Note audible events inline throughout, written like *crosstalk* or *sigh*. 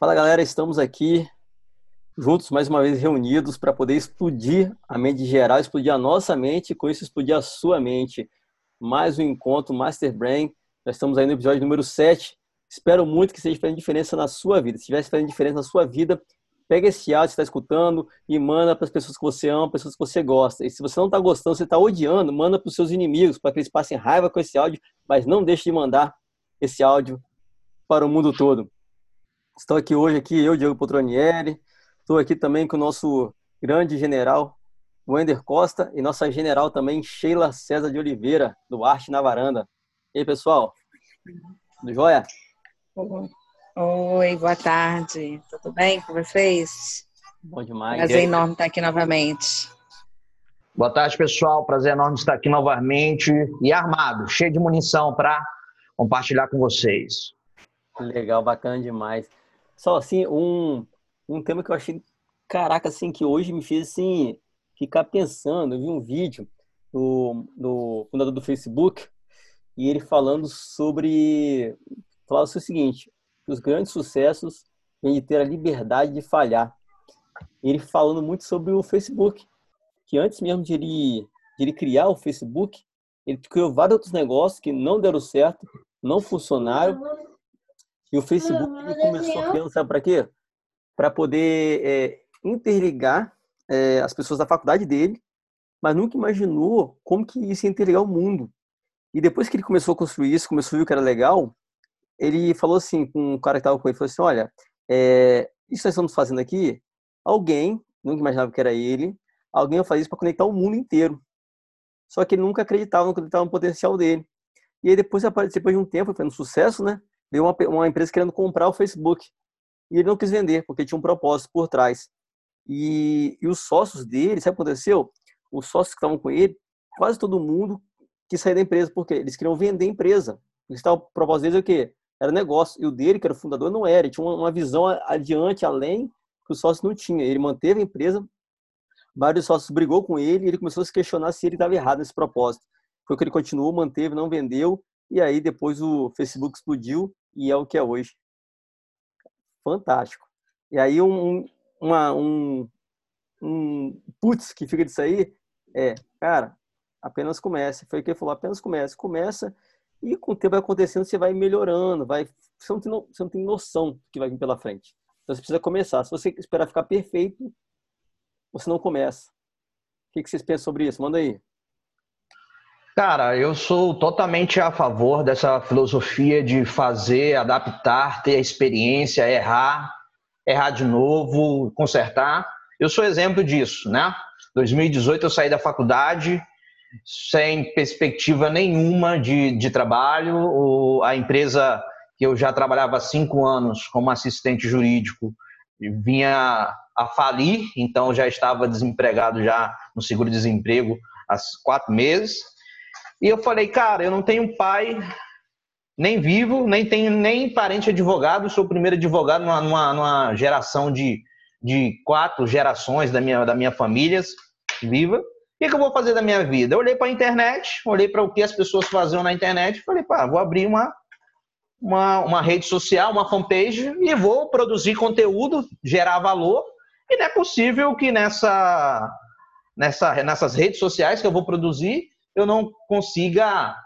Fala galera, estamos aqui juntos mais uma vez reunidos para poder explodir a mente geral, explodir a nossa mente e com isso explodir a sua mente. Mais um encontro Master Brain. Nós estamos aí no episódio número 7. Espero muito que esteja fazendo diferença na sua vida. Se tivesse fazendo diferença na sua vida, pega esse áudio que está escutando e manda para as pessoas que você ama, pessoas que você gosta. E se você não está gostando, você está odiando, manda para os seus inimigos, para que eles passem raiva com esse áudio, mas não deixe de mandar esse áudio para o mundo todo. Estou aqui hoje, aqui, eu, Diego Potronieri. Estou aqui também com o nosso grande general, Wender Costa, e nossa general também, Sheila César de Oliveira, do Arte na Varanda. E aí, pessoal? Tudo jóia? Oi, boa tarde. Tudo bem com vocês? Bom demais. Prazer enorme estar aqui novamente. Boa tarde, pessoal. Prazer enorme estar aqui novamente e armado, cheio de munição para compartilhar com vocês. Legal, bacana demais. Só assim, um, um tema que eu achei, caraca, assim, que hoje me fez assim, ficar pensando. Eu vi um vídeo do, do fundador do Facebook e ele falando sobre. Falava o seguinte: que os grandes sucessos vêm de ter a liberdade de falhar. Ele falando muito sobre o Facebook, que antes mesmo de ele, de ele criar o Facebook, ele criou vários outros negócios que não deram certo, não funcionaram, e o Facebook ele começou criando, sabe para quê? Para poder é, interligar é, as pessoas da faculdade dele, mas nunca imaginou como que isso ia interligar o mundo. E depois que ele começou a construir isso, começou a ver que era legal, ele falou assim com o cara que estava com ele, falou assim, olha, é, isso nós estamos fazendo aqui, alguém, nunca imaginava que era ele, alguém ia fazer isso para conectar o mundo inteiro. Só que ele nunca acreditava, não acreditava no potencial dele. E aí depois, depois de um tempo, foi um sucesso, né? Veio uma, uma empresa querendo comprar o Facebook. E ele não quis vender, porque tinha um propósito por trás. E, e os sócios dele, sabe o que aconteceu? Os sócios que estavam com ele, quase todo mundo quis sair da empresa, porque eles queriam vender a empresa. O propósito deles é o quê? Era negócio. E o dele, que era o fundador, não era. Ele tinha uma, visão adiante, além, que os sócios não tinham. Ele manteve a empresa, vários sócios brigou com ele e ele começou a se questionar se ele estava errado nesse propósito. Foi que ele continuou, manteve, não vendeu. E aí depois o Facebook explodiu e é o que é hoje. Fantástico. E aí um, uma, um, um putz que fica disso aí é, cara, apenas comece. Foi o que ele falou, apenas comece. Começa e com o tempo vai acontecendo, você vai melhorando, vai, você, não tem, você não tem noção do que vai vir pela frente. Então você precisa começar. Se você esperar ficar perfeito, você não começa. O que vocês pensam sobre isso? Manda aí. Cara, eu sou totalmente a favor dessa filosofia de fazer, adaptar, ter a experiência, errar, errar de novo, consertar. Eu sou exemplo disso, né? 2018 eu saí da faculdade sem perspectiva nenhuma de, de trabalho. a empresa que eu já trabalhava há cinco anos como assistente jurídico vinha a falir, então já estava desempregado já no seguro-desemprego há quatro meses. E eu falei, cara, eu não tenho pai nem vivo, nem tenho nem parente advogado, sou o primeiro advogado numa, numa, numa geração de, de quatro gerações da minha, da minha família viva. O que, que eu vou fazer da minha vida? Eu olhei para a internet, olhei para o que as pessoas faziam na internet falei, pá, vou abrir uma, uma, uma rede social, uma fanpage e vou produzir conteúdo, gerar valor. E não é possível que nessa, nessa, nessas redes sociais que eu vou produzir eu não consiga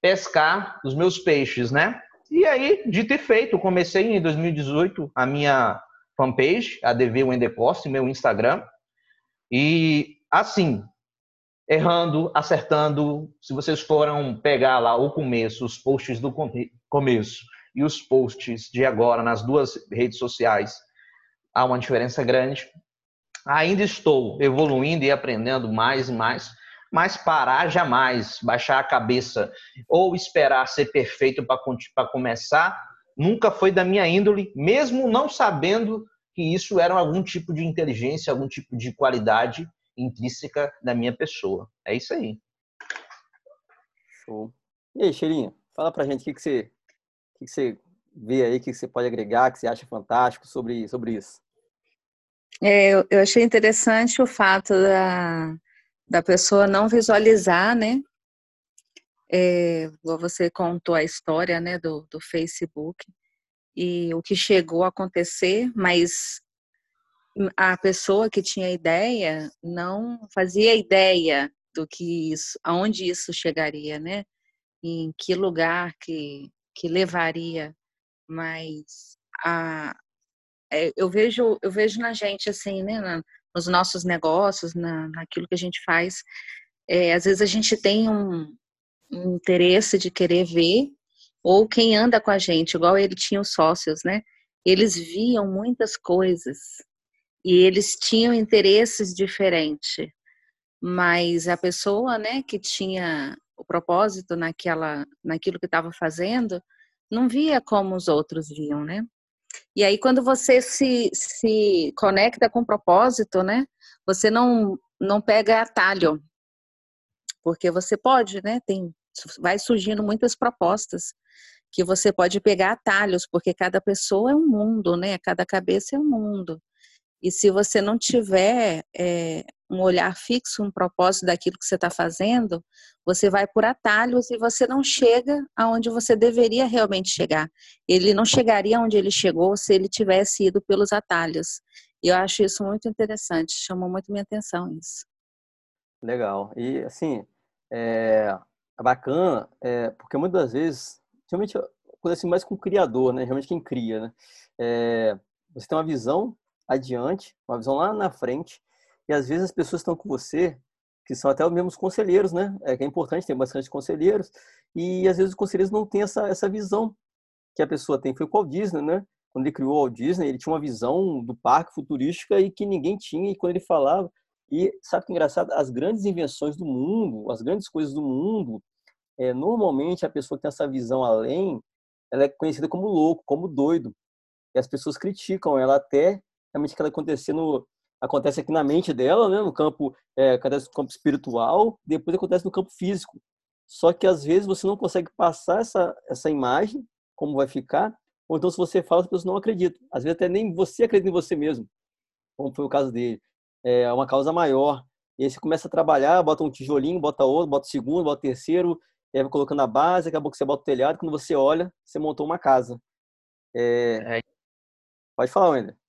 pescar os meus peixes, né? E aí, de ter feito, comecei em 2018 a minha fanpage, a DV Wendecost, meu Instagram. E assim, errando, acertando, se vocês foram pegar lá o começo, os posts do começo e os posts de agora nas duas redes sociais, há uma diferença grande. Ainda estou evoluindo e aprendendo mais e mais, mas parar jamais, baixar a cabeça ou esperar ser perfeito para começar, nunca foi da minha índole, mesmo não sabendo que isso era algum tipo de inteligência, algum tipo de qualidade intrínseca da minha pessoa. É isso aí. Show. E aí, Cheirinha, fala pra gente o que, que, você, o que, que você vê aí, o que, que você pode agregar, que você acha fantástico sobre, sobre isso. É, eu, eu achei interessante o fato da, da pessoa não visualizar, né? É, você contou a história, né, do, do Facebook. e o que chegou a acontecer, mas a pessoa que tinha ideia não fazia ideia do que isso, aonde isso chegaria, né? Em que lugar que, que levaria, mas a, é, eu vejo eu vejo na gente assim, né? Na, nos nossos negócios, na, naquilo que a gente faz, é, às vezes a gente tem um, um interesse de querer ver ou quem anda com a gente, igual ele tinha os sócios, né? Eles viam muitas coisas e eles tinham interesses diferentes, mas a pessoa, né, que tinha o propósito naquela, naquilo que estava fazendo, não via como os outros viam, né? E aí quando você se, se conecta com o propósito, né, você não não pega atalho, porque você pode, né? Tem vai surgindo muitas propostas que você pode pegar atalhos, porque cada pessoa é um mundo, né? Cada cabeça é um mundo. E se você não tiver é, um olhar fixo, um propósito daquilo que você está fazendo, você vai por atalhos e você não chega aonde você deveria realmente chegar. Ele não chegaria onde ele chegou se ele tivesse ido pelos atalhos. E eu acho isso muito interessante, chamou muito minha atenção isso. Legal. E assim, é bacana, é, porque muitas vezes realmente acontece assim, mais com o criador, né? Realmente quem cria, né? É, você tem uma visão adiante, uma visão lá na frente, e às vezes as pessoas estão com você, que são até os mesmos conselheiros, né? É é importante ter bastante conselheiros, e às vezes os conselheiros não têm essa, essa visão que a pessoa tem. Foi com o Walt Disney, né? Quando ele criou o Walt Disney, ele tinha uma visão do parque futurística e que ninguém tinha, e quando ele falava, e sabe que é engraçado? As grandes invenções do mundo, as grandes coisas do mundo, é, normalmente a pessoa que tem essa visão além, ela é conhecida como louco, como doido. E as pessoas criticam ela até realmente acontecer no, acontece aqui na mente dela, né, no campo, é, acontece no campo espiritual, depois acontece no campo físico. Só que às vezes você não consegue passar essa, essa imagem, como vai ficar, ou então se você fala, as pessoas não acreditam. Às vezes até nem você acredita em você mesmo, como foi o caso dele. É uma causa maior. E aí você começa a trabalhar, bota um tijolinho, bota outro, bota o segundo, bota o terceiro, e aí vai colocando a base, acabou que você bota o telhado, quando você olha, você montou uma casa. É... É. Pode falar, Wender.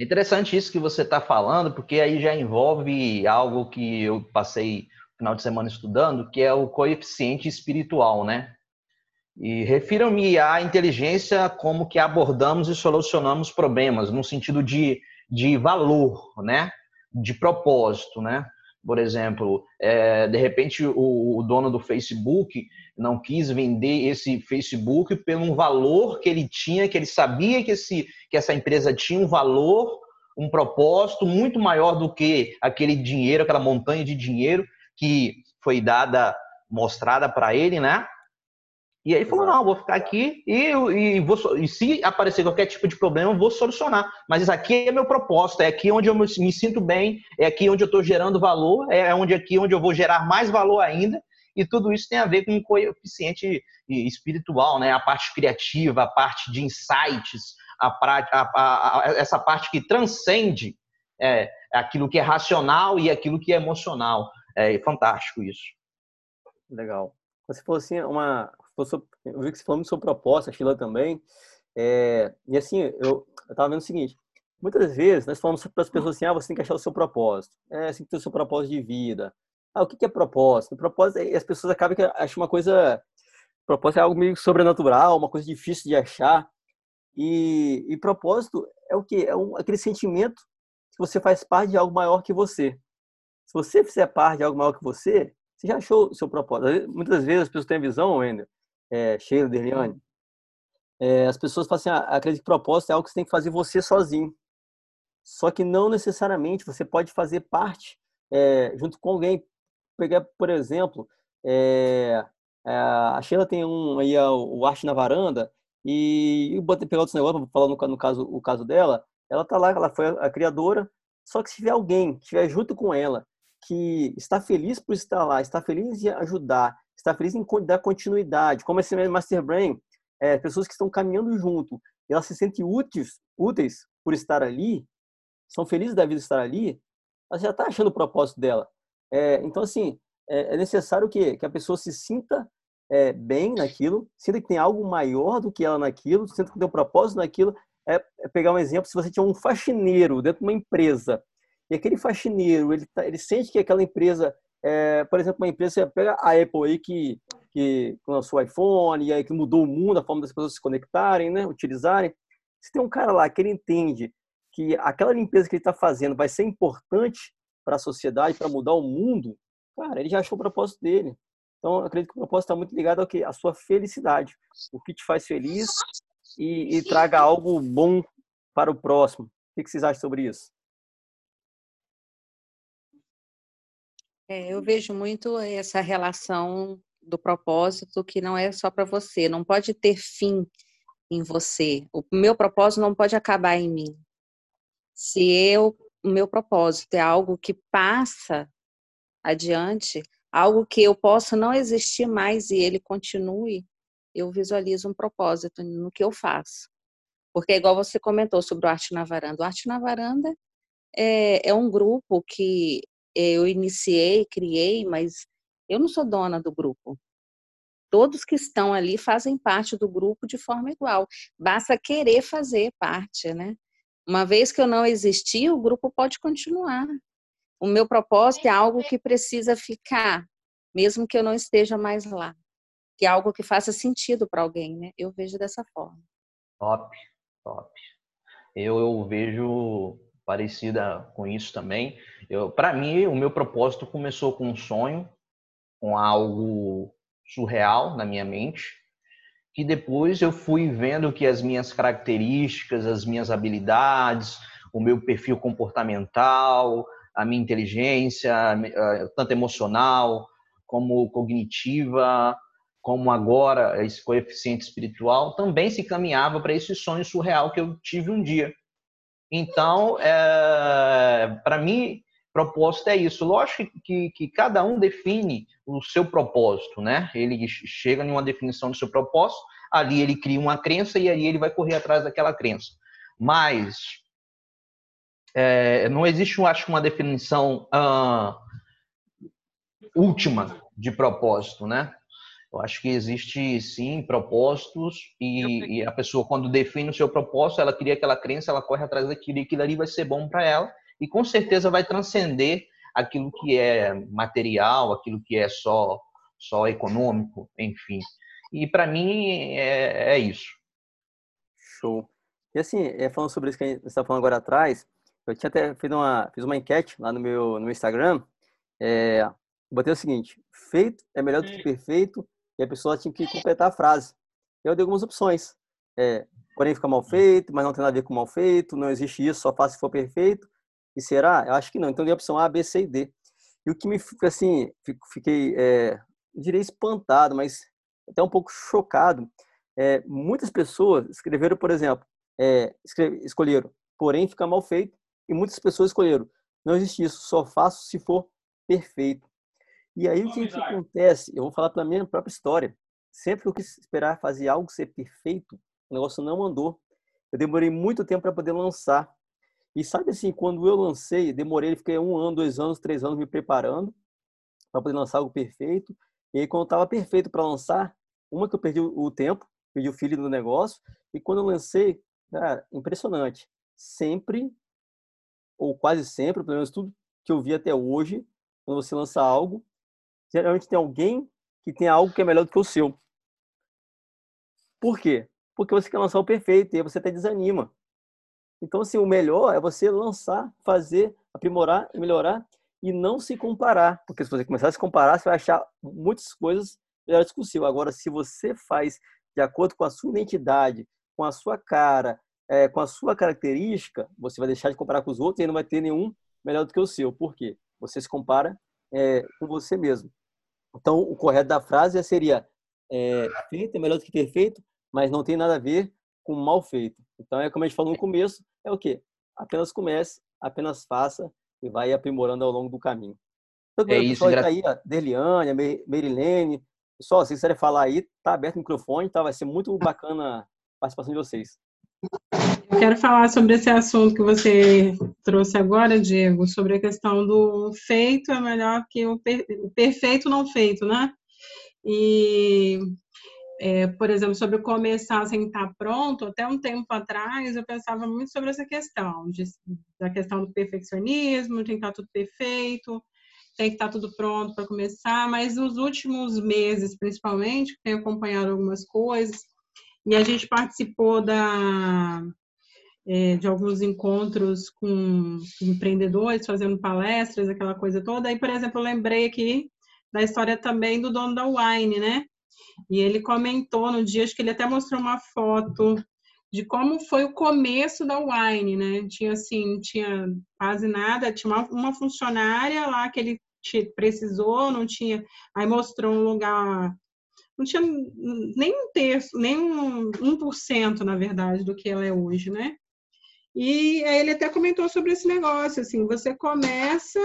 É interessante isso que você está falando, porque aí já envolve algo que eu passei final de semana estudando, que é o coeficiente espiritual, né? E refiram-me à inteligência como que abordamos e solucionamos problemas, no sentido de, de valor, né? De propósito, né? Por exemplo, é, de repente o, o, dono do Facebook não quis vender esse Facebook pelo um valor que ele tinha, que ele sabia que, esse, que essa empresa tinha um valor, um propósito muito maior do que aquele dinheiro, aquela montanha de dinheiro que foi dada, mostrada para ele, né? E aí falou, não, vou ficar aqui e, e, vou, e se aparecer qualquer tipo de problema, eu vou solucionar. Mas isso aqui é meu propósito, é aqui onde eu me, me sinto bem, é aqui onde eu estou gerando valor, é onde aqui onde eu vou gerar mais valor ainda. E tudo isso tem a ver com um coeficiente espiritual, né? A parte criativa, a parte de insights, a, a, a, essa parte que transcende é, aquilo que é racional e aquilo que é emocional. É fantástico isso. Legal. Você falou assim, uma, eu vi que você falou sobre proposta, a Sheila também. É, e assim, eu estava vendo o seguinte: muitas vezes nós falamos para as pessoas assim, ah, você tem que achar o seu propósito, é, você tem que ter o seu propósito de vida. Ah, o que é propósito? Propósito, é, as pessoas acabam que acham uma coisa. Propósito é algo meio sobrenatural, uma coisa difícil de achar. E, e propósito é o que? É um, aquele sentimento que você faz parte de algo maior que você. Se você fizer parte de algo maior que você, você já achou o seu propósito. Muitas vezes as pessoas têm a visão, Wender, é, Sheila, Derliane, é, as pessoas falam assim, ah, acredito que propósito é algo que você tem que fazer você sozinho. Só que não necessariamente você pode fazer parte é, junto com alguém. Pegar, por exemplo, é, é a Sheila tem um aí o Arte na Varanda e eu botei pegar outros negócios, falar no, no, caso o caso dela, ela tá lá, ela foi a criadora, só que se tiver alguém que estiver junto com ela, que está feliz por estar lá, está feliz em ajudar, está feliz em dar continuidade, como esse Master Brain, é, pessoas que estão caminhando junto, elas se sentem úteis, úteis por estar ali, são felizes da vida estar ali, ela já está achando o propósito dela. É, então, assim, é, é necessário que, que a pessoa se sinta é, bem naquilo, sinta que tem algo maior do que ela naquilo, sinta que tem um propósito naquilo. É, é, pegar um exemplo, se você tinha um faxineiro dentro de uma empresa, e aquele faxineiro, ele, tá, ele sente que aquela empresa, é, por exemplo, uma empresa, pega a Apple aí que, que lançou o iPhone, e aí que mudou o mundo, a forma das pessoas se conectarem, né, utilizarem. Se tem um cara lá que ele entende que aquela limpeza que ele está fazendo vai ser importante para a sociedade, para mudar o mundo, cara, ele já achou o propósito dele. Então, acredito que o propósito está muito ligado ao que? A sua felicidade. O que te faz feliz e, e traga algo bom para o próximo. O que vocês acham sobre isso? É, eu vejo muito essa relação do propósito que não é só para você, não pode ter fim em você. O meu propósito não pode acabar em mim. Se eu, o meu propósito é algo que passa adiante, algo que eu possa não existir mais e ele continue, eu visualizo um propósito no que eu faço. Porque, igual você comentou sobre o Arte na Varanda, o Arte na Varanda é, é um grupo que eu iniciei, criei, mas eu não sou dona do grupo. Todos que estão ali fazem parte do grupo de forma igual. Basta querer fazer parte, né? Uma vez que eu não existir, o grupo pode continuar. O meu propósito é algo que precisa ficar, mesmo que eu não esteja mais lá. Que é algo que faça sentido para alguém, né? Eu vejo dessa forma. Top, top. Eu, eu vejo parecida com isso também. Para mim, o meu propósito começou com um sonho, com algo surreal na minha mente, que depois eu fui vendo que as minhas características, as minhas habilidades, o meu perfil comportamental, a minha inteligência, tanto emocional como cognitiva, como agora esse coeficiente espiritual, também se caminhava para esse sonho surreal que eu tive um dia. Então, é, para mim, propósito é isso. Lógico que, que, cada um define o seu propósito, né? Ele chega em uma definição do seu propósito, ali ele cria uma crença e aí ele vai correr atrás daquela crença. Mas é, não existe, eu acho, uma definição ah, última de propósito, né? Eu acho que existe sim propósitos e, e, a pessoa quando define o seu propósito, ela cria aquela crença, ela corre atrás daquilo e aquilo ali vai ser bom para ela e com certeza vai transcender aquilo que é material, aquilo que é só só econômico, enfim. E para mim é, é, isso. Show. E assim, é, falando sobre isso que a gente está falando agora atrás, eu tinha até feito uma, fiz uma enquete lá no meu, no meu Instagram. É, botei o seguinte: feito é melhor do que perfeito, e a pessoa tinha que completar a frase. Eu dei algumas opções. É, porém, fica mal feito, mas não tem nada a ver com mal feito, não existe isso, só faço se for perfeito. E será? Eu acho que não. Então, dei a opção A, B, C e D. E o que me fica assim, fiquei, é, diria espantado, mas até um pouco chocado. É, muitas pessoas escreveram, por exemplo, é, escolheram, porém fica mal feito, e muitas pessoas escolheram, não existe isso, só faço se for perfeito. E aí o que, que acontece? Eu vou falar pela minha própria história. Sempre que eu quis esperar fazer algo ser perfeito, o negócio não andou. Eu demorei muito tempo para poder lançar. E sabe assim, quando eu lancei, demorei, fiquei um ano, dois anos, três anos me preparando para poder lançar algo perfeito. E aí, quando estava perfeito para lançar, uma que eu perdi o tempo, perdi o filho do negócio, e quando eu lancei, cara, impressionante. Sempre ou quase sempre, pelo menos tudo que eu vi até hoje, quando você lança algo, geralmente tem alguém que tem algo que é melhor do que o seu. Por quê? Porque você quer lançar o perfeito e aí você até desanima. Então, assim, o melhor é você lançar, fazer, aprimorar e melhorar e não se comparar. Porque se você começar a se comparar, você vai achar muitas coisas melhores que o seu. Agora, se você faz de acordo com a sua identidade, com a sua cara, é, com a sua característica, você vai deixar de comparar com os outros e não vai ter nenhum melhor do que o seu. Por quê? Você se compara é, com você mesmo. Então, o correto da frase seria é, feito é melhor do que perfeito, mas não tem nada a ver com mal feito. Então, é como a gente falou no começo, é o quê? Apenas comece, apenas faça e vai aprimorando ao longo do caminho. Então, é isso, gra... tá aí, a Deliane, a Merilene, pessoal, se quiserem falar aí, tá aberto o microfone, tá? Vai ser muito bacana a participação de vocês. Eu quero falar sobre esse assunto que você trouxe agora, Diego, sobre a questão do feito é melhor que o, per... o perfeito não feito, né? E, é, por exemplo, sobre começar sem estar pronto, até um tempo atrás eu pensava muito sobre essa questão, de, da questão do perfeccionismo, tem que estar tudo perfeito, tem que estar tudo pronto para começar, mas nos últimos meses, principalmente, tenho acompanhado algumas coisas, e a gente participou da, é, de alguns encontros com empreendedores, fazendo palestras, aquela coisa toda. Aí, por exemplo, eu lembrei aqui da história também do dono da Wine, né? E ele comentou no dia, acho que ele até mostrou uma foto de como foi o começo da Wine, né? Tinha assim, tinha quase nada, tinha uma, uma funcionária lá que ele precisou, não tinha. Aí mostrou um lugar, não tinha nem um terço, nem um, um por cento, na verdade, do que ela é hoje, né? E aí ele até comentou sobre esse negócio, assim, você começa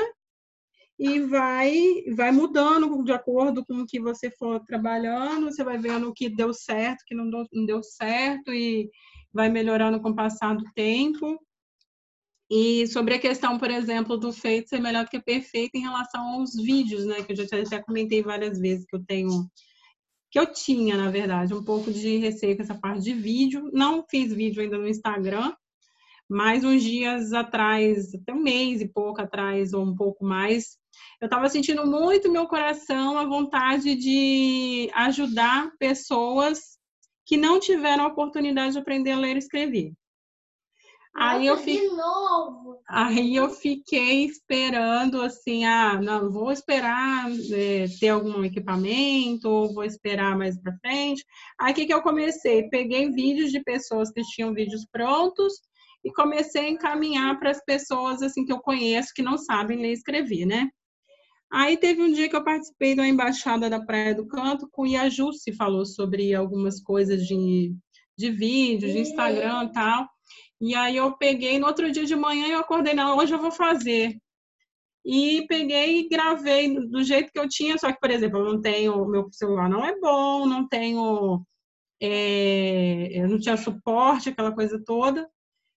e vai vai mudando de acordo com o que você for trabalhando, você vai vendo o que deu certo, o que não deu, certo e vai melhorando com o passar do tempo. E sobre a questão, por exemplo, do feito ser melhor do que perfeito em relação aos vídeos, né, que eu já até comentei várias vezes que eu tenho que eu tinha, na verdade, um pouco de receio com essa parte de vídeo. Não fiz vídeo ainda no Instagram, mas uns dias atrás, até um mês e pouco atrás, ou um pouco mais, eu estava sentindo muito meu coração a vontade de ajudar pessoas que não tiveram a oportunidade de aprender a ler e escrever. Aí eu, fi... Aí eu fiquei esperando assim, ah, não, vou esperar é, ter algum equipamento, ou vou esperar mais para frente. Aí que, que eu comecei? Peguei vídeos de pessoas que tinham vídeos prontos e comecei a encaminhar para as pessoas assim que eu conheço que não sabem ler e escrever, né? Aí teve um dia que eu participei da embaixada da Praia do Canto com o Iaju, se falou sobre algumas coisas de, de vídeo, de Instagram tal. E aí eu peguei, no outro dia de manhã eu acordei, não, hoje eu vou fazer. E peguei e gravei do jeito que eu tinha, só que, por exemplo, eu não tenho, meu celular não é bom, não tenho, é, eu não tinha suporte, aquela coisa toda.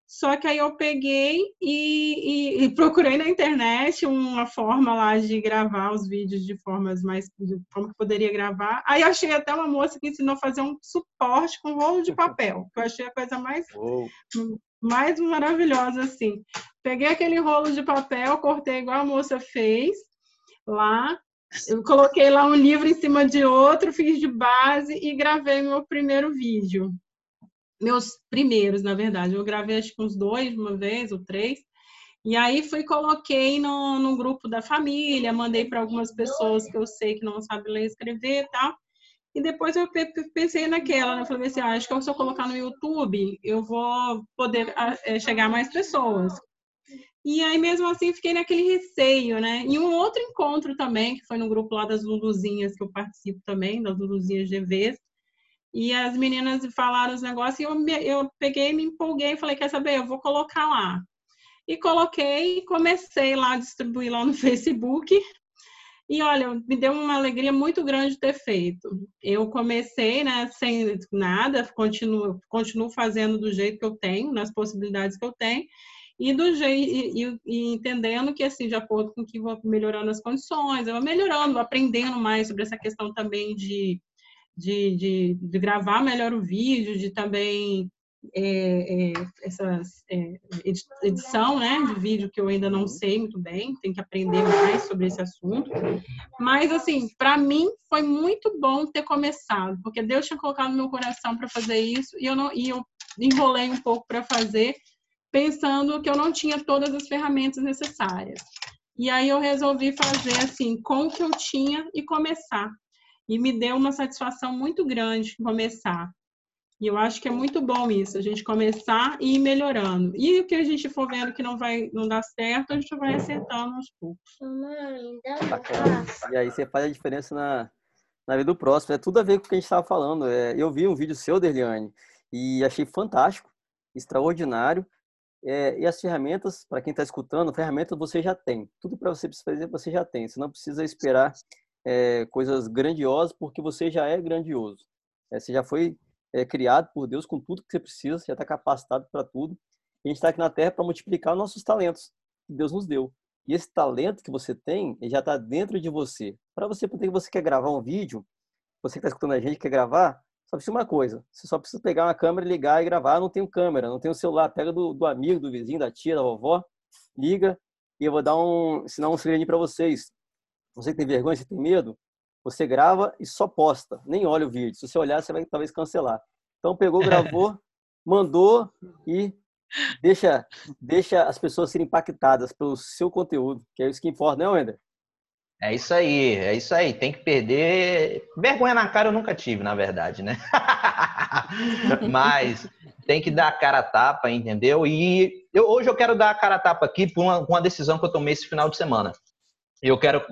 Só que aí eu peguei e, e, e, procurei na internet uma forma lá de gravar os vídeos de formas mais de como que poderia gravar. Aí achei até uma moça que ensinou a fazer um suporte com rolo de papel, que eu achei a coisa mais mais maravilhosa assim. Peguei aquele rolo de papel, cortei igual a moça fez lá, eu coloquei lá um livro em cima de outro, fiz de base e gravei meu primeiro vídeo meus primeiros, na verdade. Eu gravei acho que uns dois, uma vez ou três. E aí fui coloquei no, no grupo da família, mandei para algumas pessoas que eu sei que não sabem ler e escrever e tal. E depois eu pensei naquela, né? Eu falei assim, ah, acho que se eu colocar no YouTube, eu vou poder é, chegar a mais pessoas. E aí, mesmo assim, fiquei naquele receio, né? E um outro encontro também, que foi no grupo lá das Luluzinhas, que eu participo também, das Luluzinhas GVs, e as meninas falaram os negócios e eu, eu peguei, me empolguei e falei, quer saber, eu vou colocar lá. E coloquei, comecei lá a distribuir lá no *laughs* Facebook. E olha, me deu uma alegria muito grande ter feito. Eu comecei, né, sem nada, continuo, continuo fazendo do jeito que eu tenho, nas possibilidades que eu tenho, e do jeito e, e, entendendo que assim, de acordo com que vou melhorando as condições, eu vou melhorando, aprendendo mais sobre essa questão também de de, de, de gravar melhor o vídeo, de também é, é, essa é, edição né, de vídeo que eu ainda não sei muito bem, tenho que aprender mais sobre esse assunto. Mas, assim, para mim foi muito bom ter começado, porque Deus tinha colocado no meu coração para fazer isso e eu, não, e eu enrolei um pouco para fazer, pensando que eu não tinha todas as ferramentas necessárias. E aí eu resolvi fazer assim, com o que eu tinha e começar e me deu uma satisfação muito grande começar. E eu acho que é muito bom isso, a gente começar e ir melhorando. E o que a gente for vendo que não vai não dá certo, a gente vai acertando aos poucos. E aí você faz a diferença na, na vida do próximo. É tudo a ver com o que a gente estava falando. É, eu vi um vídeo seu, Derliane, e achei fantástico, extraordinário. É, e as ferramentas, para quem está escutando, ferramentas você já tem. Tudo para você fazer, você já tem. Você não precisa esperar é, coisas grandiosas porque você já é grandioso. É, você já foi é, criado por Deus com tudo que você precisa, já está capacitado para tudo. a gente está aqui na Terra para multiplicar nossos talentos que Deus nos deu. E esse talento que você tem já está dentro de você. Para você poder, você quer gravar um vídeo, você que está escutando a gente, quer gravar, só precisa uma coisa. Você só precisa pegar uma câmera, ligar e gravar. Não tenho câmera, não tenho celular. Pega do, do amigo, do vizinho, da tia, da vovó, liga e eu vou dar um, ensinar um segredinho para vocês. Você tem vergonha, você tem medo, você grava e só posta. Nem olha o vídeo. Se você olhar, você vai talvez cancelar. Então pegou, gravou, *laughs* mandou e deixa, deixa as pessoas serem impactadas pelo seu conteúdo, que é isso que importa, né, Wender? É isso aí, é isso aí. Tem que perder. Vergonha na cara eu nunca tive, na verdade, né? *laughs* Mas tem que dar a cara a tapa, entendeu? E eu, hoje eu quero dar a cara a tapa aqui por uma, uma decisão que eu tomei esse final de semana. Eu quero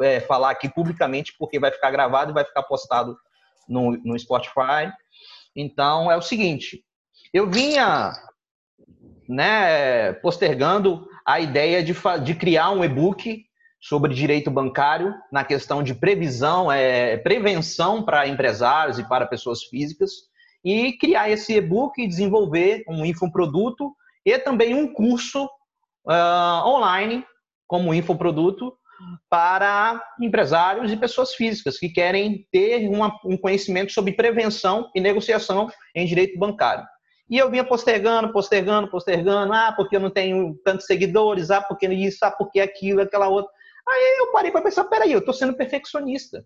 é, falar aqui publicamente porque vai ficar gravado e vai ficar postado no, no Spotify. Então é o seguinte: eu vinha né, postergando a ideia de, de criar um e-book sobre direito bancário na questão de previsão, é, prevenção para empresários e para pessoas físicas e criar esse e-book e desenvolver um infoproduto e também um curso uh, online como infoproduto para empresários e pessoas físicas que querem ter uma, um conhecimento sobre prevenção e negociação em direito bancário. E eu vinha postergando, postergando, postergando, ah, porque eu não tenho tantos seguidores, ah, porque isso, ah, porque aquilo, aquela outra. Aí eu parei para pensar, peraí, eu estou sendo perfeccionista.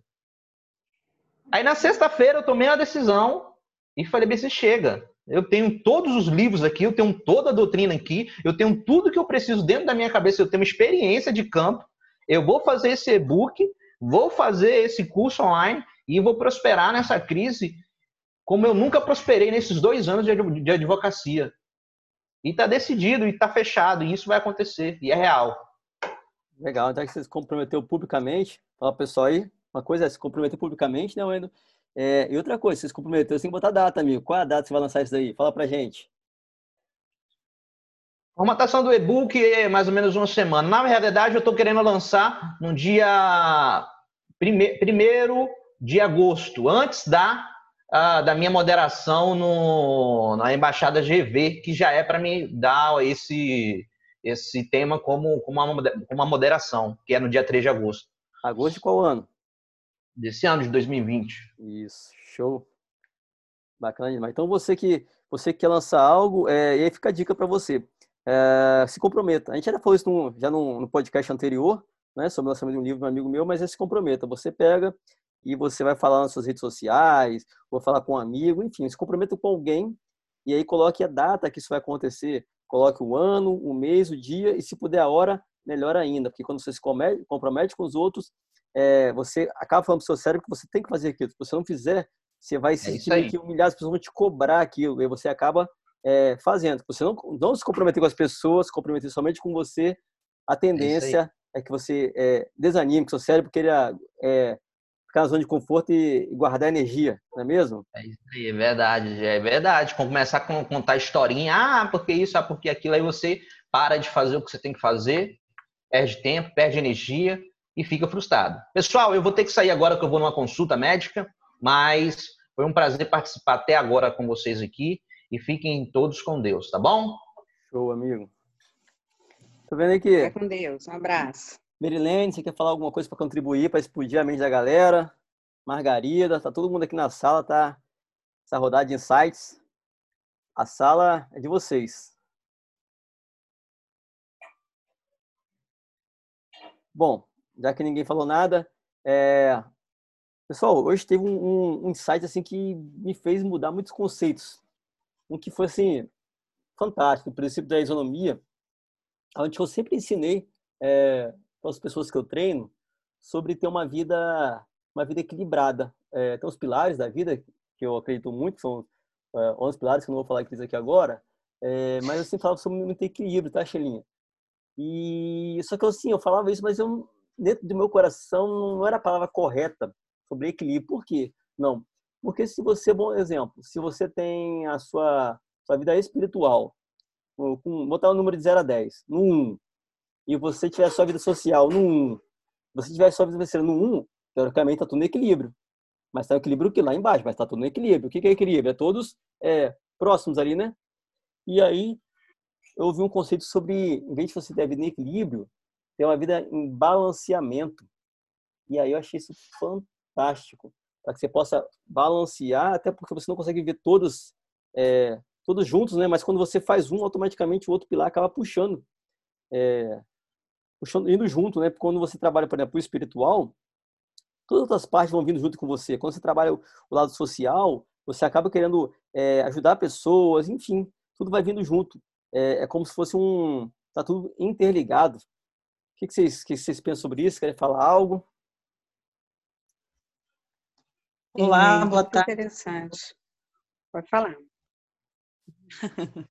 Aí na sexta-feira eu tomei a decisão e falei, bem, chega. Eu tenho todos os livros aqui, eu tenho toda a doutrina aqui, eu tenho tudo que eu preciso dentro da minha cabeça, eu tenho experiência de campo, eu vou fazer esse e-book, vou fazer esse curso online e vou prosperar nessa crise como eu nunca prosperei nesses dois anos de advocacia. E está decidido, e está fechado, e isso vai acontecer, e é real. Legal, então que você se comprometeu publicamente, fala pessoal aí, uma coisa é se comprometer publicamente, né, Wendel? É, e outra coisa, você se comprometeu, você tem que botar data, amigo. Qual é a data que você vai lançar isso daí? Fala pra gente. Formatação do e-book é mais ou menos uma semana. Na verdade, eu estou querendo lançar no dia primeiro de agosto, antes da, uh, da minha moderação no, na Embaixada GV, que já é para me dar esse, esse tema como, como, uma, como uma moderação, que é no dia 3 de agosto. Agosto de qual ano? Desse ano, de 2020. Isso, show. Bacana demais. Então, você que, você que quer lançar algo, é, e aí fica a dica para você é, se comprometa. A gente já falou isso no, já no, no, podcast anterior, né, sobre o lançamento de um livro de um amigo meu, mas é se comprometa. Você pega e você vai falar nas suas redes sociais, ou falar com um amigo, enfim, se comprometa com alguém e aí coloque a data que isso vai acontecer. Coloque o ano, o mês, o dia e se puder a hora, melhor ainda, porque quando você se compromete com os outros, é, você acaba falando para o seu cérebro que você tem que fazer aquilo. Se você não fizer, você vai se é sentir que humilhado, as pessoas vão te cobrar aquilo, e você acaba é, fazendo. Você não, não se comprometer com as pessoas, se comprometer somente com você, a tendência é, é que você é, desanime, que seu cérebro queira é, ficar na zona de conforto e, guardar energia, não é mesmo? É isso aí, é verdade, é verdade. Começar a contar historinha, ah, porque isso, ah, porque aquilo, aí você para de fazer o que você tem que fazer, perde tempo, perde energia e fica frustrado. Pessoal, eu vou ter que sair agora que eu vou numa consulta médica, mas foi um prazer participar até agora com vocês aqui e fiquem todos com Deus, tá bom? Show, amigo. Tô vendo aqui. Fica com Deus. Um abraço. Merilene, você quer falar alguma coisa para contribuir, para explodir a mente da galera? Margarida, tá todo mundo aqui na sala, tá? Essa rodada de insights. A sala é de vocês. Bom, já que ninguém falou nada, é... pessoal, hoje teve um, um, insight assim que me fez mudar muitos conceitos um que foi assim fantástico, o princípio da isonomia, onde eu sempre ensinei é, para as pessoas que eu treino sobre ter uma vida uma vida equilibrada. É, tem os pilares da vida que eu acredito muito, são é, 11 pilares que eu não vou falar aqui agora, é, mas eu sempre falava sobre muito equilíbrio, tá, Xelinha? E só que assim, eu falava isso, mas eu dentro do meu coração não era a palavra correta sobre equilíbrio. Por quê? Não, porque se você, bom exemplo, se você tem a sua, sua vida espiritual, com, botar o número de 0 a 10, no 1, e você tiver a sua vida social no 1, você tiver a sua vida financeira no 1, teoricamente está tudo no equilíbrio. Mas está no equilíbrio que lá embaixo, mas está tudo no equilíbrio. O que é equilíbrio? É todos é, próximos ali, né? E aí, eu ouvi um conceito sobre, em vez de você ter a vida em equilíbrio, ter uma vida em balanceamento. E aí eu achei isso fantástico para que você possa balancear, até porque você não consegue ver todos, é, todos juntos, né? Mas quando você faz um, automaticamente o outro pilar acaba puxando, é, puxando indo junto, né? Quando você trabalha, por exemplo, o espiritual, todas as partes vão vindo junto com você. Quando você trabalha o, lado social, você acaba querendo é, ajudar pessoas, enfim, tudo vai vindo junto. É, é, como se fosse um, tá tudo interligado. O que, que, vocês, que vocês pensam sobre isso? Querem falar algo? Olá, boa tarde. Interessante. Pode falar. *laughs*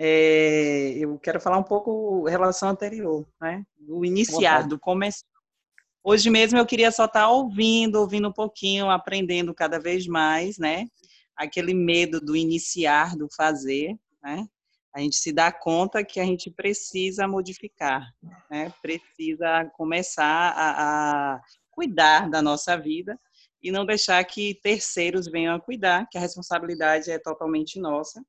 É, eu quero falar um pouco em relação anterior, né? O iniciar, do começo. Hoje mesmo eu queria só estar ouvindo, ouvindo um pouquinho, aprendendo cada vez mais, né? Aquele medo do iniciar, do fazer, né? A gente se dá conta que a gente precisa modificar, né? Precisa começar a, a cuidar da nossa vida e não deixar que terceiros venham a cuidar, que a responsabilidade é totalmente nossa,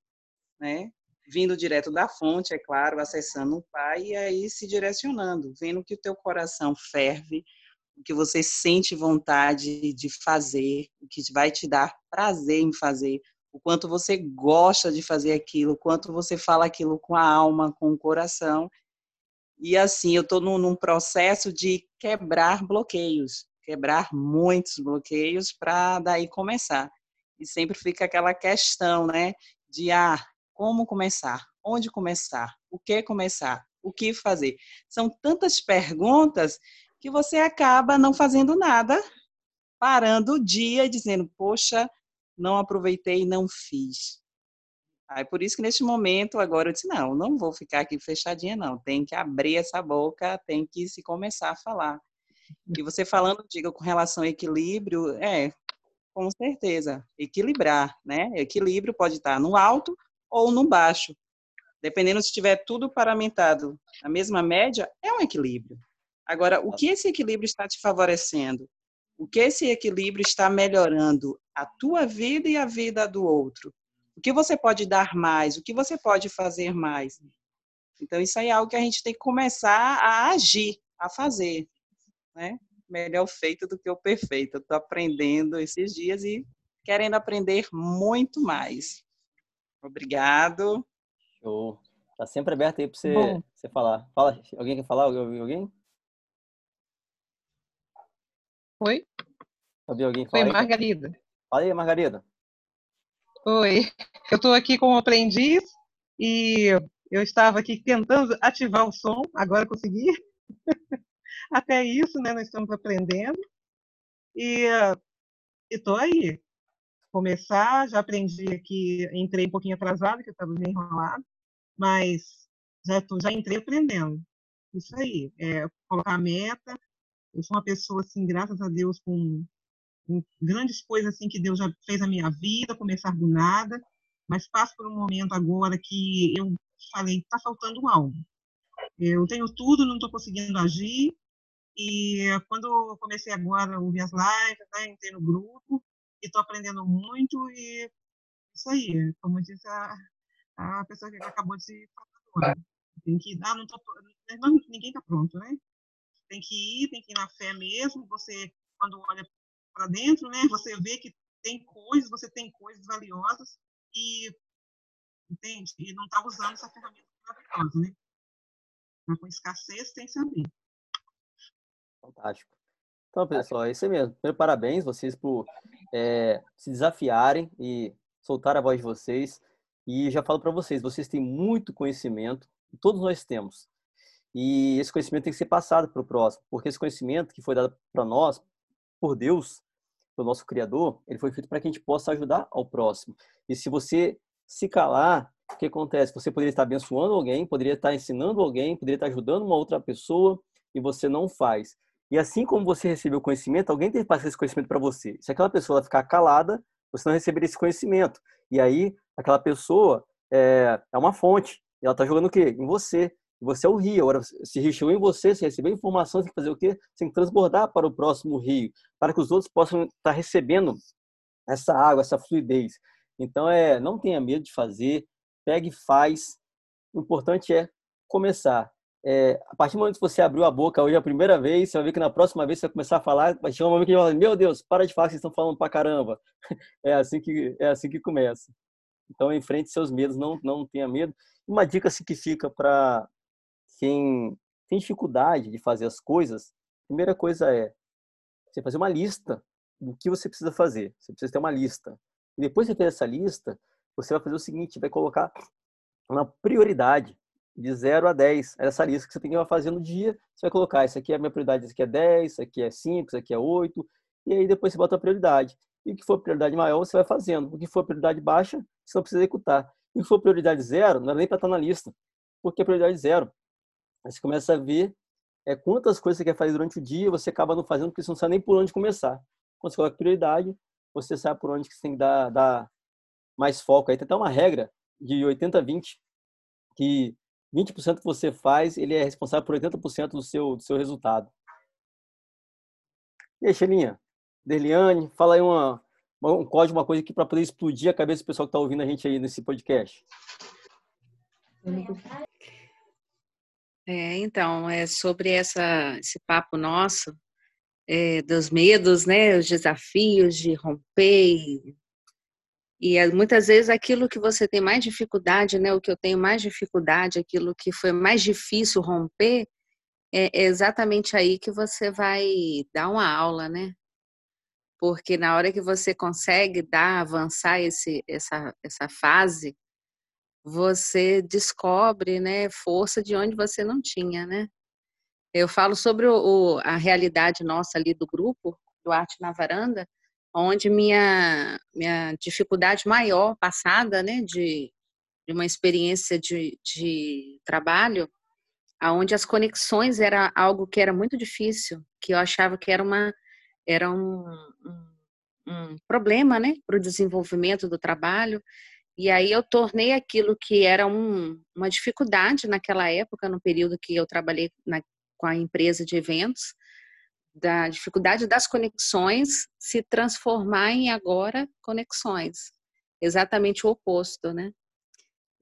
né? Vindo direto da fonte, é claro, acessando o Pai e aí se direcionando, vendo que o teu coração ferve, o que você sente vontade de fazer, o que vai te dar prazer em fazer, o quanto você gosta de fazer aquilo, o quanto você fala aquilo com a alma, com o coração. E assim, eu estou num, processo de quebrar bloqueios, quebrar muitos bloqueios para daí começar. E sempre fica aquela questão, né, de ah, como começar? Onde começar? O que começar? O que fazer? São tantas perguntas que você acaba não fazendo nada, parando o dia e dizendo, poxa, não aproveitei, não fiz. Aí por isso que neste momento agora eu disse não, não vou ficar aqui fechadinha não, tem que abrir essa boca, tem que se começar a falar. E você falando, diga, com relação ao equilíbrio, é, com certeza, equilibrar, né? Equilíbrio pode estar no alto ou no baixo. Dependendo se tiver tudo paramentado na mesma média, é um equilíbrio. Agora, o que esse equilíbrio está te favorecendo? O que esse equilíbrio está melhorando a tua vida e a vida do outro? O que você pode dar mais? O que você pode fazer mais? Então, isso aí é algo que a gente tem que começar a agir, a fazer né? Melhor feito do que o perfeito. Eu estou aprendendo esses dias e querendo aprender muito mais. Obrigado. Show. Tá sempre aberto aí para você, você falar. Fala, alguém quer falar? Alguém? Oi? Alguém falar? Oi, Margarida. Fala aí, Margarida. Oi. Eu estou aqui como aprendiz e eu estava aqui tentando ativar o som, agora consegui. *laughs* Até isso, né, nós estamos aprendendo. E estou aí. Começar, já aprendi aqui, entrei um pouquinho atrasado, que eu estava meio enrolado, mas já, tô, já entrei aprendendo. Isso aí, é, colocar a meta. Eu sou uma pessoa, assim, graças a Deus, com, com grandes coisas assim que Deus já fez na minha vida, começar do nada, mas passo por um momento agora que eu falei, está faltando algo. Eu tenho tudo, não estou conseguindo agir, e quando eu comecei agora a ouvir as lives, né, entrei no grupo e estou aprendendo muito e isso aí, como disse a, a pessoa que acabou de falar agora. Tem que ah, não tô, não, ninguém está pronto, né? Tem que ir, tem que ir na fé mesmo. Você, quando olha para dentro, né, você vê que tem coisas, você tem coisas valiosas e entende? E não está usando essa ferramenta maravilhosa, né? Mas com escassez tem que saber. Fantástico. Então, pessoal, é isso mesmo. Primeiro, parabéns vocês por é, se desafiarem e soltar a voz de vocês. E já falo para vocês, vocês têm muito conhecimento, todos nós temos. E esse conhecimento tem que ser passado para o próximo, porque esse conhecimento que foi dado para nós, por Deus, pelo nosso Criador, ele foi feito para que a gente possa ajudar ao próximo. E se você se calar, o que acontece? Você poderia estar abençoando alguém, poderia estar ensinando alguém, poderia estar ajudando uma outra pessoa, e você não faz. E assim como você recebeu conhecimento, alguém tem que passar esse conhecimento para você. Se aquela pessoa ficar calada, você não receberia esse conhecimento. E aí, aquela pessoa é, é uma fonte. Ela está jogando o quê? Em você. Você é o rio. Agora, se chegou em você, você recebeu informação, você tem que fazer o quê? Você tem que transbordar para o próximo rio, para que os outros possam estar recebendo essa água, essa fluidez. Então, é, não tenha medo de fazer, pegue e faz. O importante é começar. é, a partir do momento que você abriu a boca hoje a primeira vez, você vai ver que na próxima vez você vai começar a falar, vai chegar um momento que vai falar, meu Deus, para de falar, vocês estão falando pra caramba. *laughs* É assim que, é assim que começa. Então, enfrente seus medos, não, não tenha medo. Uma dica assim, que fica para quem tem dificuldade de fazer as coisas, a primeira coisa é você fazer uma lista do que você precisa fazer. Você precisa ter uma lista. E depois de ter essa lista, você vai fazer o seguinte, vai colocar uma prioridade de 0 a 10. Essa lista que você tem que fazer no dia, você vai colocar, isso aqui é a minha prioridade, isso aqui é 10, isso aqui é 5, isso aqui é 8, e aí depois você bota a prioridade. E o que for prioridade maior, você vai fazendo. O que for prioridade baixa, você não precisa executar. E o que for prioridade zero, não é nem para estar na lista, porque é prioridade zero. Você começa a ver é, quantas coisas você quer fazer durante o dia, você acaba não fazendo, porque você não sabe nem por onde começar. Quando você coloca prioridade, você sabe por onde que você tem que dar, dar mais foco. Aí tem até uma regra de 80-20, que 20% que você faz, ele é responsável por 80% do seu, do seu resultado. E aí, Xelinha? Deliane, fala aí uma, um código, uma coisa aqui para poder explodir a cabeça do pessoal que está ouvindo a gente aí nesse podcast. É, então, é sobre essa, esse papo nosso, é, dos medos, né, os desafios de romper, e é, muitas vezes aquilo que você tem mais dificuldade, né, o que eu tenho mais dificuldade, aquilo que foi mais difícil romper, é exatamente aí que você vai dar uma aula, né? Porque na hora que você consegue dar, avançar esse, essa, essa fase, você descobre, né, força de onde você não tinha, né? Eu falo sobre o, a realidade nossa ali do grupo, do Arte na Varanda, onde minha, minha dificuldade maior passada, né, de, de uma experiência de, de trabalho, aonde as conexões era algo que era muito difícil, que eu achava que era uma era um, um, um problema, né, para o desenvolvimento do trabalho. E aí eu tornei aquilo que era um, uma dificuldade naquela época, no período que eu trabalhei na, com a empresa de eventos, da dificuldade das conexões se transformar em agora conexões. Exatamente o oposto, né?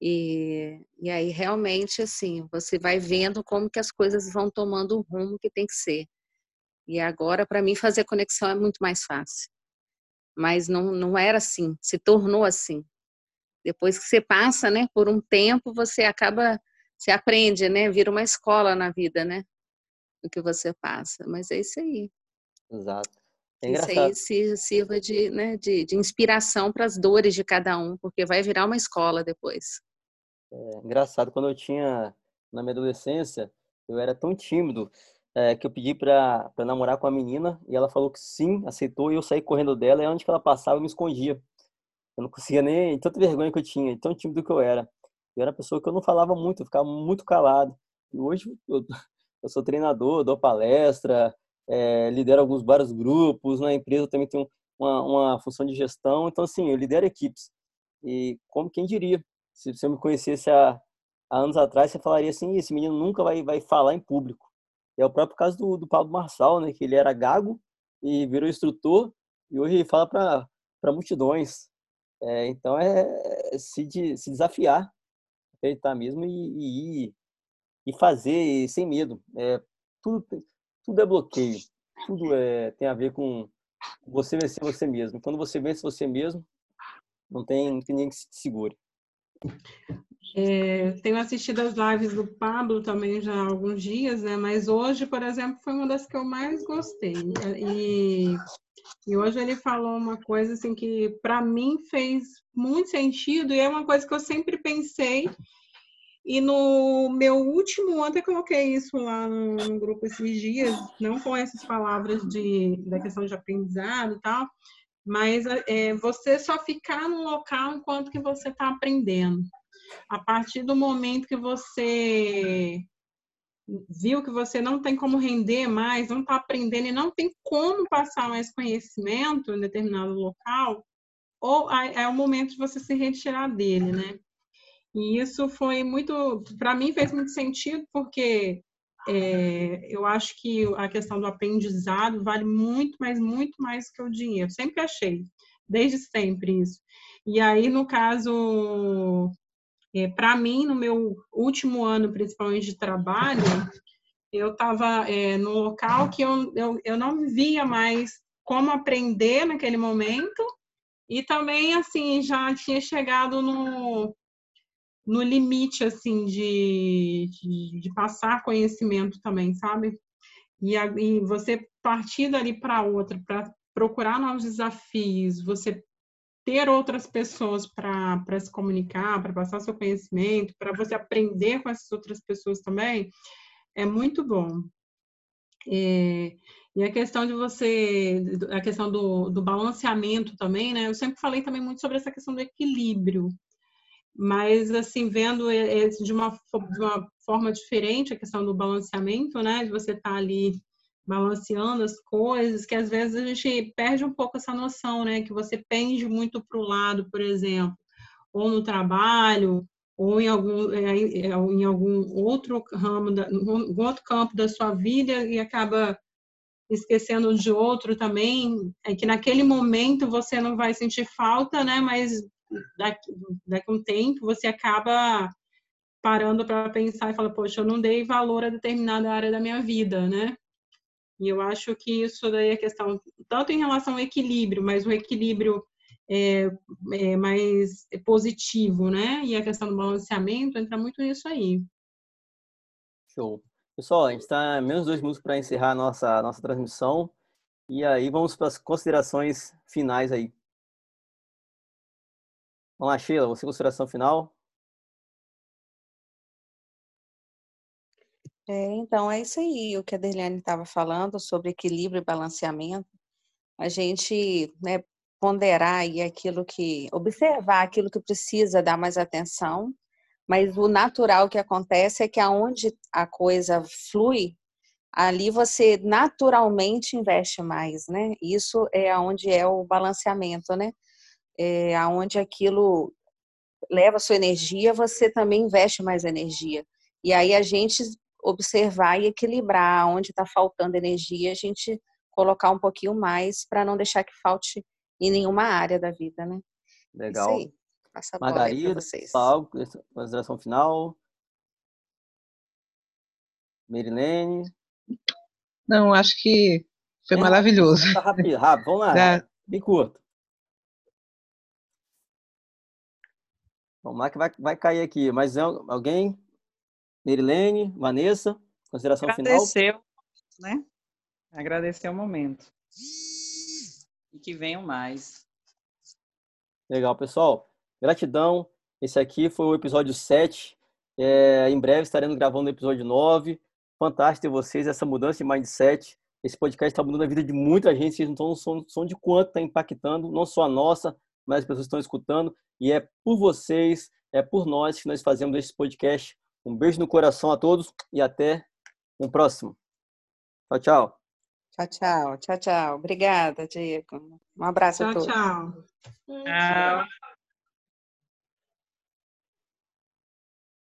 E, e aí realmente assim, você vai vendo como que as coisas vão tomando o rumo que tem que ser. E agora para mim fazer conexão é muito mais fácil. Mas não, não era assim, se tornou assim. Depois que você passa, né, por um tempo, você acaba, você aprende, né, vira uma escola na vida, né? o que você passa. Mas é isso aí. Exato. É isso aí sirva de, né, de, de inspiração para as dores de cada um, porque vai virar uma escola depois. É engraçado, quando eu tinha, na minha adolescência, eu era tão tímido é, que eu pedi para namorar com a menina e ela falou que sim, aceitou e eu saí correndo dela e onde que ela passava eu me escondia. Eu não conseguia nem, *laughs* tanta vergonha que eu tinha, tão tímido que eu era. Eu era uma pessoa que eu não falava muito, eu ficava muito calado. E hoje eu, *laughs* eu sou treinador, dou palestra, é, lidero alguns vários grupos, na empresa também tenho uma, uma função de gestão, então assim, eu lidero equipes. E como quem diria, se você me conhecesse há, há anos atrás, você falaria assim, esse menino nunca vai, vai falar em público. É o próprio caso do, do Pablo Marçal, né, que ele era gago e virou instrutor e hoje fala para multidões. É, então é, é se, de, se desafiar, acreditar mesmo e, e e fazer sem medo. É, tudo, tudo é bloqueio, tudo é, tem a ver com você vencer você mesmo. Quando você vence você mesmo, não tem, não tem ninguém que se segure. É, tenho assistido as lives do Pablo também já há alguns dias, né? Mas hoje, por exemplo, foi uma das que eu mais gostei. E, e hoje ele falou uma coisa assim que para mim fez muito sentido e é uma coisa que eu sempre pensei e no meu último, ontem eu coloquei isso lá no, no, grupo esses dias, não com essas palavras de, da questão de aprendizado e tal, mas é, você só ficar no local enquanto que você está aprendendo. A partir do momento que você viu que você não tem como render mais, não está aprendendo e não tem como passar mais conhecimento em determinado local, ou é, o momento de você se retirar dele, né? E isso foi muito, para mim fez muito sentido, porque é, eu acho que a questão do aprendizado vale muito, mas muito mais que o dinheiro. Sempre achei, desde sempre isso. E aí, no caso, É, Para mim, no meu último ano, principalmente de trabalho, eu estava é, no local que eu, eu, eu não via mais como aprender naquele momento e também, assim, já tinha chegado no, no limite, assim, de, de, de passar conhecimento também, sabe? E, a, e você partir dali para outra, para procurar novos desafios, você ter outras pessoas para se comunicar, para passar seu conhecimento, para você aprender com essas outras pessoas também, é muito bom. É, e a questão de você, a questão do, do balanceamento também, né? Eu sempre falei também muito sobre essa questão do equilíbrio, mas assim vendo de uma, de uma forma diferente a questão do balanceamento, né? De você estar tá ali balanceando as coisas, que às vezes a gente perde um pouco essa noção, né? Que você pende muito para o lado, por exemplo, ou no trabalho, ou em algum, é, é, em algum outro ramo, da, outro campo da sua vida e acaba esquecendo de outro também, é que naquele momento você não vai sentir falta, né? Mas daqui, daqui um tempo você acaba parando para pensar e fala, poxa, eu não dei valor a determinada área da minha vida, né? E eu acho que isso daí é questão, tanto em relação ao equilíbrio, mas o equilíbrio é, é mais positivo, né? E a questão do balanceamento entra muito nisso aí. Show. Pessoal, a gente está menos dois minutos para encerrar a nossa, nossa transmissão. E aí vamos para as considerações finais aí. Vamos lá, Sheila, você consideração final? É, então, é isso aí, o que a Derliane estava falando sobre equilíbrio e balanceamento. A gente né, ponderar e aquilo que, observar aquilo que precisa dar mais atenção, mas o natural que acontece é que aonde a coisa flui, ali você naturalmente investe mais, né? Isso é aonde é o balanceamento, né? É aonde aquilo leva sua energia, você também investe mais energia. E aí a gente observar e equilibrar onde está faltando energia, a gente colocar um pouquinho mais para não deixar que falte em nenhuma área da vida, né? Legal. Isso aí. Passa a Margarida, vocês. Paulo, consideração final. Merilene. Não, acho que foi é, maravilhoso. Tá rápido, rápido, vamos lá. É. Bem curto. Vamos lá que vai, vai cair aqui. Mas alguém? Merilene, Vanessa, consideração final? né? Agradecer o momento. E que venham mais. Legal, pessoal. Gratidão. Esse aqui foi o episódio 7. É, em breve estaremos gravando o episódio 9. Fantástico ter vocês, essa mudança de mindset. Esse podcast está mudando a vida de muita gente. Vocês não estão som, som de quanto está impactando, não só a nossa, mas as pessoas estão escutando. E é por vocês, é por nós que nós fazemos esse podcast um beijo no coração a todos e até um próximo. Tchau, tchau. Tchau, tchau. Tchau, tchau. Obrigada, Diego. Um abraço tchau, a todos. Tchau, tchau. Tchau.